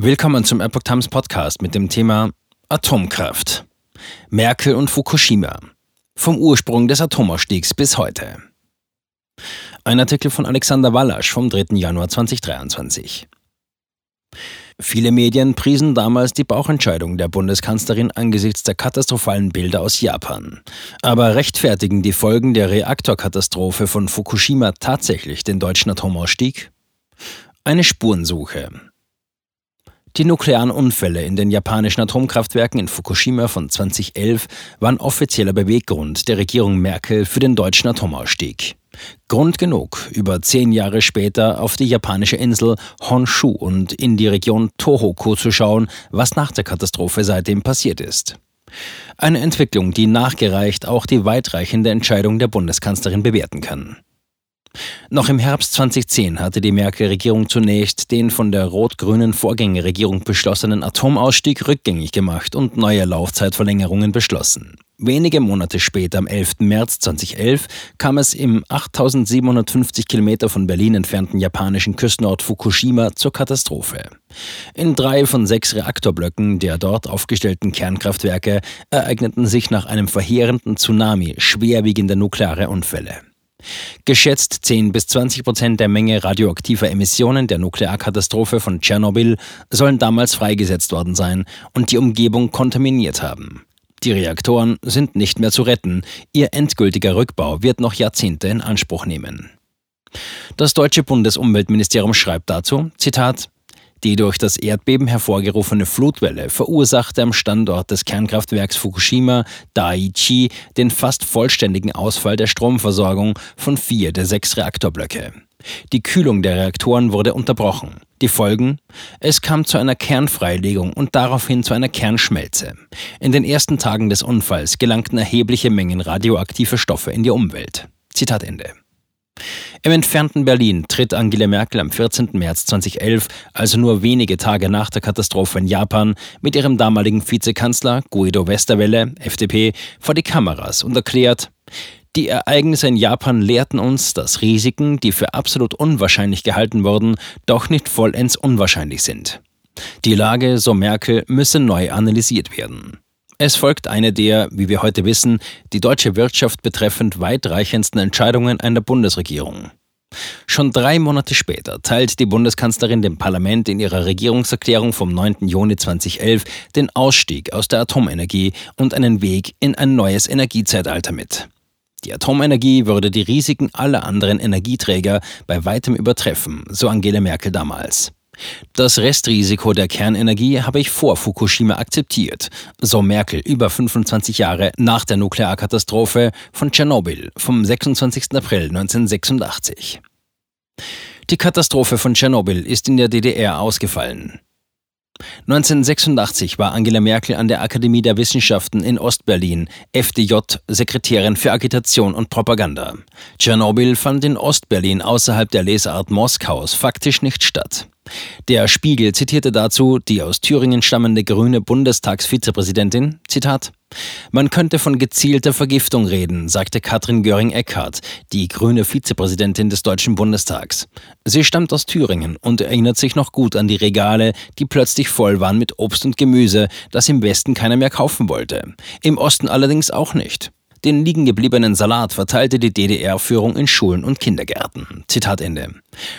Willkommen zum Epoch Times Podcast mit dem Thema Atomkraft. Merkel und Fukushima. Vom Ursprung des Atomausstiegs bis heute. Ein Artikel von Alexander Wallasch vom 3. Januar 2023. Viele Medien priesen damals die Bauchentscheidung der Bundeskanzlerin angesichts der katastrophalen Bilder aus Japan. Aber rechtfertigen die Folgen der Reaktorkatastrophe von Fukushima tatsächlich den deutschen Atomausstieg? Eine Spurensuche. Die nuklearen Unfälle in den japanischen Atomkraftwerken in Fukushima von 2011 waren offizieller Beweggrund der Regierung Merkel für den deutschen Atomausstieg. Grund genug, über zehn Jahre später auf die japanische Insel Honshu und in die Region Tohoku zu schauen, was nach der Katastrophe seitdem passiert ist. Eine Entwicklung, die nachgereicht auch die weitreichende Entscheidung der Bundeskanzlerin bewerten kann. Noch im Herbst 2010 hatte die Merkel-Regierung zunächst den von der rot-grünen Vorgängerregierung beschlossenen Atomausstieg rückgängig gemacht und neue Laufzeitverlängerungen beschlossen. Wenige Monate später, am 11. März 2011, kam es im 8750 Kilometer von Berlin entfernten japanischen Küstenort Fukushima zur Katastrophe. In drei von sechs Reaktorblöcken der dort aufgestellten Kernkraftwerke ereigneten sich nach einem verheerenden Tsunami schwerwiegende nukleare Unfälle. Geschätzt 10 bis 20 Prozent der Menge radioaktiver Emissionen der Nuklearkatastrophe von Tschernobyl sollen damals freigesetzt worden sein und die Umgebung kontaminiert haben. Die Reaktoren sind nicht mehr zu retten, ihr endgültiger Rückbau wird noch Jahrzehnte in Anspruch nehmen. Das deutsche Bundesumweltministerium schreibt dazu, Zitat, die durch das Erdbeben hervorgerufene Flutwelle verursachte am Standort des Kernkraftwerks Fukushima Daiichi den fast vollständigen Ausfall der Stromversorgung von vier der sechs Reaktorblöcke. Die Kühlung der Reaktoren wurde unterbrochen. Die Folgen? Es kam zu einer Kernfreilegung und daraufhin zu einer Kernschmelze. In den ersten Tagen des Unfalls gelangten erhebliche Mengen radioaktiver Stoffe in die Umwelt. Zitat Ende. Im entfernten Berlin tritt Angela Merkel am 14. März 2011, also nur wenige Tage nach der Katastrophe in Japan, mit ihrem damaligen Vizekanzler Guido Westerwelle, FDP, vor die Kameras und erklärt, die Ereignisse in Japan lehrten uns, dass Risiken, die für absolut unwahrscheinlich gehalten wurden, doch nicht vollends unwahrscheinlich sind. Die Lage, so Merkel, müsse neu analysiert werden. Es folgt eine der, wie wir heute wissen, die deutsche Wirtschaft betreffend weitreichendsten Entscheidungen einer Bundesregierung. Schon drei Monate später teilt die Bundeskanzlerin dem Parlament in ihrer Regierungserklärung vom 9. Juni 2011 den Ausstieg aus der Atomenergie und einen Weg in ein neues Energiezeitalter mit. Die Atomenergie würde die Risiken aller anderen Energieträger bei weitem übertreffen, so Angela Merkel damals. Das Restrisiko der Kernenergie habe ich vor Fukushima akzeptiert, so Merkel über 25 Jahre nach der Nuklearkatastrophe von Tschernobyl vom 26. April 1986. Die Katastrophe von Tschernobyl ist in der DDR ausgefallen. 1986 war Angela Merkel an der Akademie der Wissenschaften in Ostberlin, FDJ, Sekretärin für Agitation und Propaganda. Tschernobyl fand in Ostberlin außerhalb der Lesart Moskaus faktisch nicht statt. Der Spiegel zitierte dazu die aus Thüringen stammende grüne Bundestagsvizepräsidentin, Zitat, man könnte von gezielter Vergiftung reden, sagte Katrin Göring-Eckardt, die grüne Vizepräsidentin des Deutschen Bundestags. Sie stammt aus Thüringen und erinnert sich noch gut an die Regale, die plötzlich voll waren mit Obst und Gemüse, das im Westen keiner mehr kaufen wollte. Im Osten allerdings auch nicht. Den liegen gebliebenen Salat verteilte die DDR-Führung in Schulen und Kindergärten. Zitat Ende.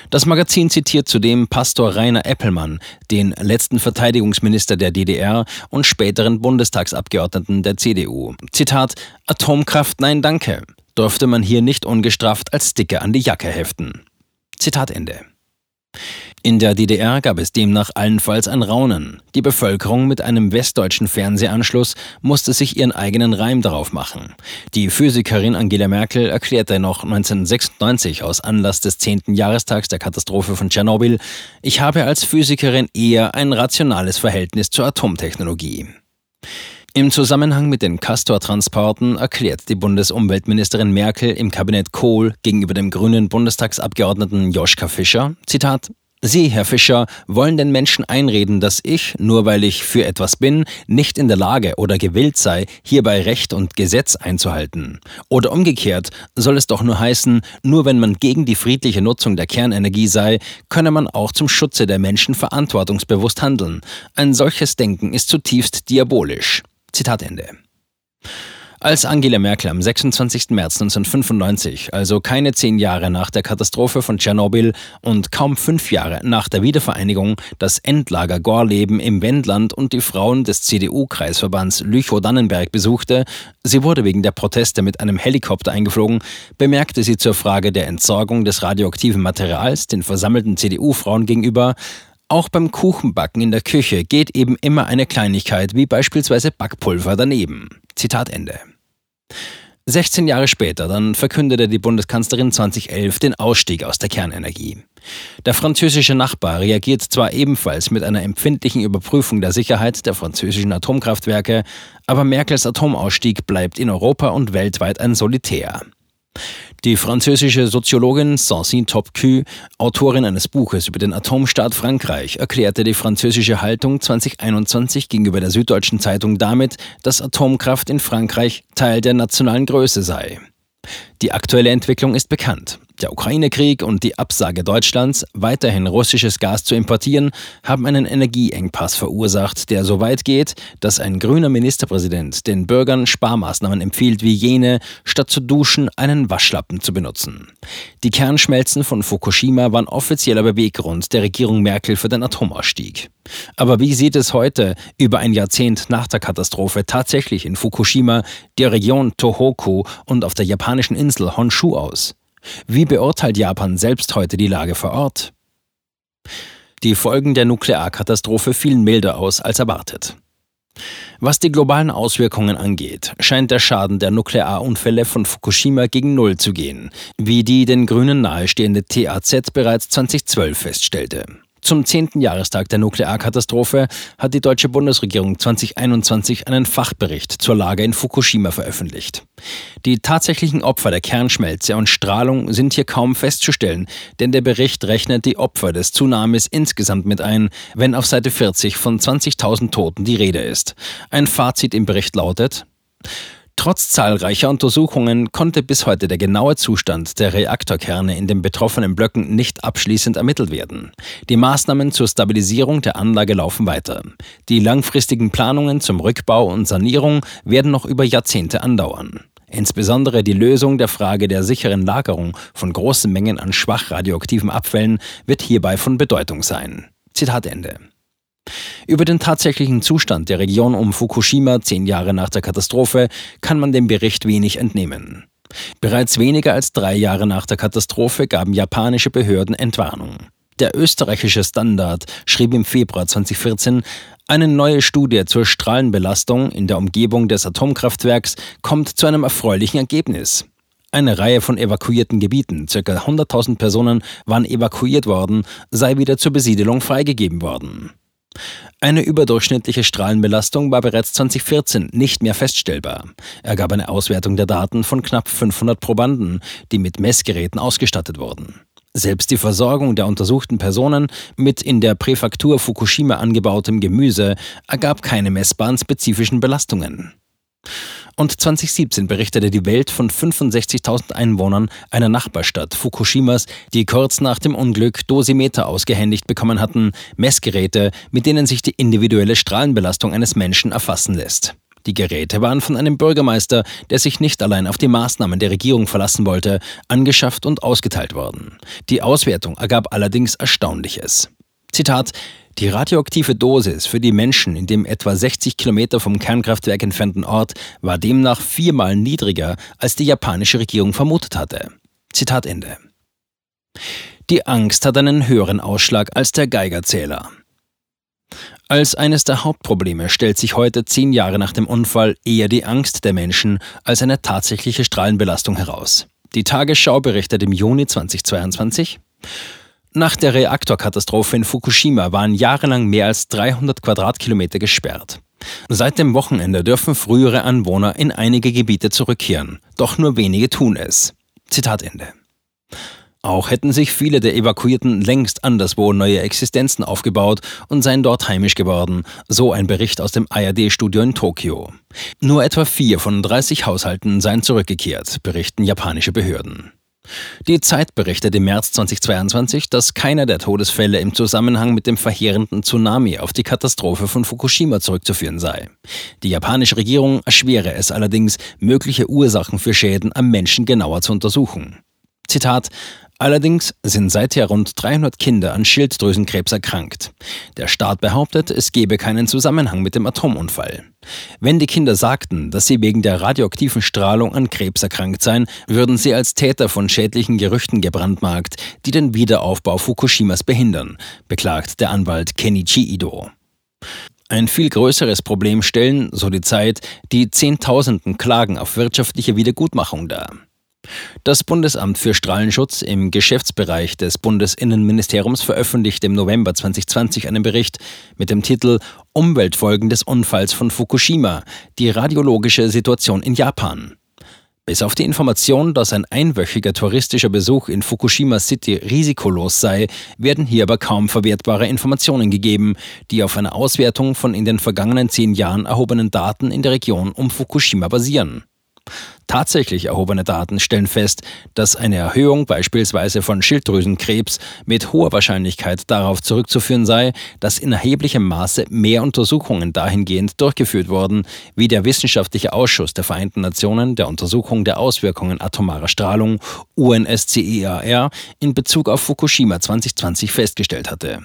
Das Magazin zitiert zudem Pastor Rainer Eppelmann, den letzten Verteidigungsminister der DDR und späteren Bundestagsabgeordneten der CDU. Zitat Atomkraft nein danke. Durfte man hier nicht ungestraft als Sticker an die Jacke heften. Zitat Ende. In der DDR gab es demnach allenfalls ein Raunen. Die Bevölkerung mit einem westdeutschen Fernsehanschluss musste sich ihren eigenen Reim darauf machen. Die Physikerin Angela Merkel erklärte noch 1996 aus Anlass des 10. Jahrestags der Katastrophe von Tschernobyl, ich habe als Physikerin eher ein rationales Verhältnis zur Atomtechnologie. Im Zusammenhang mit den Castor-Transporten erklärt die Bundesumweltministerin Merkel im Kabinett Kohl gegenüber dem grünen Bundestagsabgeordneten Joschka Fischer, Zitat, Sie, Herr Fischer, wollen den Menschen einreden, dass ich, nur weil ich für etwas bin, nicht in der Lage oder gewillt sei, hierbei Recht und Gesetz einzuhalten. Oder umgekehrt soll es doch nur heißen, nur wenn man gegen die friedliche Nutzung der Kernenergie sei, könne man auch zum Schutze der Menschen verantwortungsbewusst handeln. Ein solches Denken ist zutiefst diabolisch. Zitat Ende. Als Angela Merkel am 26. März 1995, also keine zehn Jahre nach der Katastrophe von Tschernobyl und kaum fünf Jahre nach der Wiedervereinigung, das Endlager Gorleben im Wendland und die Frauen des CDU-Kreisverbands Lüchow-Dannenberg besuchte, sie wurde wegen der Proteste mit einem Helikopter eingeflogen, bemerkte sie zur Frage der Entsorgung des radioaktiven Materials den versammelten CDU-Frauen gegenüber, auch beim Kuchenbacken in der Küche geht eben immer eine Kleinigkeit wie beispielsweise Backpulver daneben. Zitat Ende. 16 Jahre später dann verkündete die Bundeskanzlerin 2011 den Ausstieg aus der Kernenergie. Der französische Nachbar reagiert zwar ebenfalls mit einer empfindlichen Überprüfung der Sicherheit der französischen Atomkraftwerke, aber Merkels Atomausstieg bleibt in Europa und weltweit ein Solitär. Die französische Soziologin Francine Topcu, Autorin eines Buches über den Atomstaat Frankreich, erklärte die französische Haltung 2021 gegenüber der Süddeutschen Zeitung damit, dass Atomkraft in Frankreich Teil der nationalen Größe sei. Die aktuelle Entwicklung ist bekannt. Der Ukraine-Krieg und die Absage Deutschlands, weiterhin russisches Gas zu importieren, haben einen Energieengpass verursacht, der so weit geht, dass ein grüner Ministerpräsident den Bürgern Sparmaßnahmen empfiehlt, wie jene, statt zu duschen einen Waschlappen zu benutzen. Die Kernschmelzen von Fukushima waren offizieller Beweggrund der Regierung Merkel für den Atomausstieg. Aber wie sieht es heute, über ein Jahrzehnt nach der Katastrophe, tatsächlich in Fukushima, der Region Tohoku und auf der japanischen Insel Honshu aus? Wie beurteilt Japan selbst heute die Lage vor Ort? Die Folgen der Nuklearkatastrophe fielen milder aus als erwartet. Was die globalen Auswirkungen angeht, scheint der Schaden der Nuklearunfälle von Fukushima gegen Null zu gehen, wie die den Grünen nahestehende TAZ bereits 2012 feststellte. Zum zehnten Jahrestag der Nuklearkatastrophe hat die deutsche Bundesregierung 2021 einen Fachbericht zur Lage in Fukushima veröffentlicht. Die tatsächlichen Opfer der Kernschmelze und Strahlung sind hier kaum festzustellen, denn der Bericht rechnet die Opfer des Tsunamis insgesamt mit ein, wenn auf Seite 40 von 20.000 Toten die Rede ist. Ein Fazit im Bericht lautet, Trotz zahlreicher Untersuchungen konnte bis heute der genaue Zustand der Reaktorkerne in den betroffenen Blöcken nicht abschließend ermittelt werden. Die Maßnahmen zur Stabilisierung der Anlage laufen weiter. Die langfristigen Planungen zum Rückbau und Sanierung werden noch über Jahrzehnte andauern. Insbesondere die Lösung der Frage der sicheren Lagerung von großen Mengen an schwach radioaktiven Abfällen wird hierbei von Bedeutung sein. Zitat Ende. Über den tatsächlichen Zustand der Region um Fukushima zehn Jahre nach der Katastrophe kann man dem Bericht wenig entnehmen. Bereits weniger als drei Jahre nach der Katastrophe gaben japanische Behörden Entwarnung. Der österreichische Standard schrieb im Februar 2014, eine neue Studie zur Strahlenbelastung in der Umgebung des Atomkraftwerks kommt zu einem erfreulichen Ergebnis. Eine Reihe von evakuierten Gebieten, ca. 100.000 Personen waren evakuiert worden, sei wieder zur Besiedelung freigegeben worden. Eine überdurchschnittliche Strahlenbelastung war bereits 2014 nicht mehr feststellbar. Er gab eine Auswertung der Daten von knapp 500 Probanden, die mit Messgeräten ausgestattet wurden. Selbst die Versorgung der untersuchten Personen mit in der Präfektur Fukushima angebautem Gemüse ergab keine messbaren spezifischen Belastungen. Und 2017 berichtete die Welt von 65.000 Einwohnern einer Nachbarstadt Fukushimas, die kurz nach dem Unglück Dosimeter ausgehändigt bekommen hatten, Messgeräte, mit denen sich die individuelle Strahlenbelastung eines Menschen erfassen lässt. Die Geräte waren von einem Bürgermeister, der sich nicht allein auf die Maßnahmen der Regierung verlassen wollte, angeschafft und ausgeteilt worden. Die Auswertung ergab allerdings Erstaunliches. Zitat die radioaktive Dosis für die Menschen in dem etwa 60 Kilometer vom Kernkraftwerk entfernten Ort war demnach viermal niedriger, als die japanische Regierung vermutet hatte. Zitat Ende. Die Angst hat einen höheren Ausschlag als der Geigerzähler. Als eines der Hauptprobleme stellt sich heute, zehn Jahre nach dem Unfall, eher die Angst der Menschen als eine tatsächliche Strahlenbelastung heraus. Die Tagesschau berichtet im Juni 2022, nach der Reaktorkatastrophe in Fukushima waren jahrelang mehr als 300 Quadratkilometer gesperrt. Seit dem Wochenende dürfen frühere Anwohner in einige Gebiete zurückkehren, doch nur wenige tun es. Zitat Ende. Auch hätten sich viele der Evakuierten längst anderswo neue Existenzen aufgebaut und seien dort heimisch geworden, so ein Bericht aus dem ARD-Studio in Tokio. Nur etwa vier von 30 Haushalten seien zurückgekehrt, berichten japanische Behörden. Die Zeit berichtet im März 2022, dass keiner der Todesfälle im Zusammenhang mit dem verheerenden Tsunami auf die Katastrophe von Fukushima zurückzuführen sei. Die japanische Regierung erschwere es allerdings, mögliche Ursachen für Schäden am Menschen genauer zu untersuchen. Zitat Allerdings sind seither rund 300 Kinder an Schilddrüsenkrebs erkrankt. Der Staat behauptet, es gebe keinen Zusammenhang mit dem Atomunfall. Wenn die Kinder sagten, dass sie wegen der radioaktiven Strahlung an Krebs erkrankt seien, würden sie als Täter von schädlichen Gerüchten gebrandmarkt, die den Wiederaufbau Fukushimas behindern, beklagt der Anwalt Kenichi Ido. Ein viel größeres Problem stellen, so die Zeit, die Zehntausenden Klagen auf wirtschaftliche Wiedergutmachung dar. Das Bundesamt für Strahlenschutz im Geschäftsbereich des Bundesinnenministeriums veröffentlichte im November 2020 einen Bericht mit dem Titel Umweltfolgen des Unfalls von Fukushima, die radiologische Situation in Japan. Bis auf die Information, dass ein einwöchiger touristischer Besuch in Fukushima City risikolos sei, werden hier aber kaum verwertbare Informationen gegeben, die auf einer Auswertung von in den vergangenen zehn Jahren erhobenen Daten in der Region um Fukushima basieren. Tatsächlich erhobene Daten stellen fest, dass eine Erhöhung beispielsweise von Schilddrüsenkrebs mit hoher Wahrscheinlichkeit darauf zurückzuführen sei, dass in erheblichem Maße mehr Untersuchungen dahingehend durchgeführt wurden, wie der Wissenschaftliche Ausschuss der Vereinten Nationen der Untersuchung der Auswirkungen atomarer Strahlung UNSCEAR in Bezug auf Fukushima 2020 festgestellt hatte.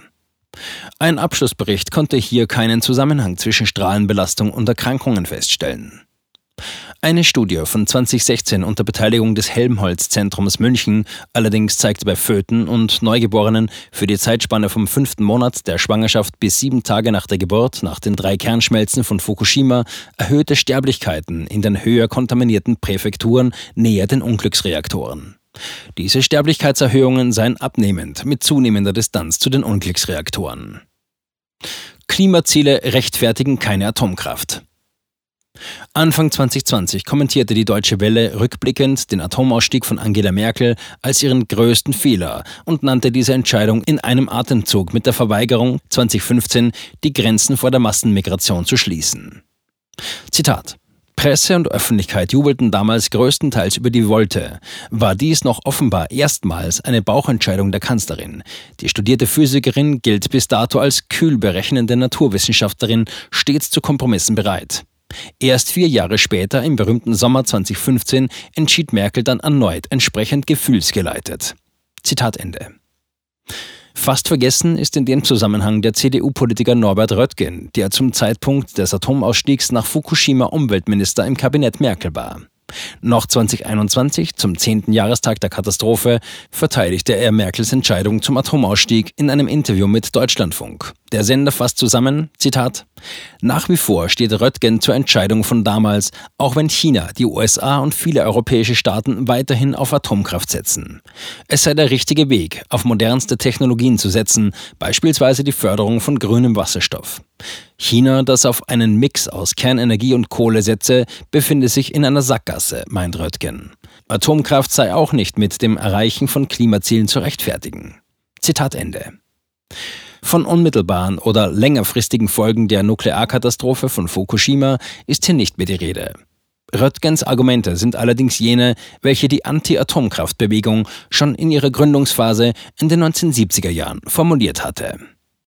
Ein Abschlussbericht konnte hier keinen Zusammenhang zwischen Strahlenbelastung und Erkrankungen feststellen. Eine Studie von 2016 unter Beteiligung des Helmholtz-Zentrums München allerdings zeigte bei Föten und Neugeborenen für die Zeitspanne vom fünften Monat der Schwangerschaft bis sieben Tage nach der Geburt nach den drei Kernschmelzen von Fukushima erhöhte Sterblichkeiten in den höher kontaminierten Präfekturen näher den Unglücksreaktoren. Diese Sterblichkeitserhöhungen seien abnehmend mit zunehmender Distanz zu den Unglücksreaktoren. Klimaziele rechtfertigen keine Atomkraft. Anfang 2020 kommentierte die Deutsche Welle rückblickend den Atomausstieg von Angela Merkel als ihren größten Fehler und nannte diese Entscheidung in einem Atemzug mit der Verweigerung, 2015 die Grenzen vor der Massenmigration zu schließen. Zitat Presse und Öffentlichkeit jubelten damals größtenteils über die Wolte. War dies noch offenbar erstmals eine Bauchentscheidung der Kanzlerin. Die studierte Physikerin gilt bis dato als kühl berechnende Naturwissenschaftlerin, stets zu Kompromissen bereit. Erst vier Jahre später, im berühmten Sommer 2015, entschied Merkel dann erneut entsprechend gefühlsgeleitet. Zitat Ende. Fast vergessen ist in dem Zusammenhang der CDU-Politiker Norbert Röttgen, der zum Zeitpunkt des Atomausstiegs nach Fukushima Umweltminister im Kabinett Merkel war. Noch 2021, zum 10. Jahrestag der Katastrophe, verteidigte er Merkels Entscheidung zum Atomausstieg in einem Interview mit Deutschlandfunk. Der Sender fasst zusammen, Zitat, Nach wie vor steht Röttgen zur Entscheidung von damals, auch wenn China, die USA und viele europäische Staaten weiterhin auf Atomkraft setzen. Es sei der richtige Weg, auf modernste Technologien zu setzen, beispielsweise die Förderung von grünem Wasserstoff. China, das auf einen Mix aus Kernenergie und Kohle setze, befinde sich in einer Sackgasse, meint Röttgen. Atomkraft sei auch nicht mit dem Erreichen von Klimazielen zu rechtfertigen. Zitat Ende. Von unmittelbaren oder längerfristigen Folgen der Nuklearkatastrophe von Fukushima ist hier nicht mehr die Rede. Röttgens Argumente sind allerdings jene, welche die Anti-Atomkraftbewegung schon in ihrer Gründungsphase in den 1970er Jahren formuliert hatte.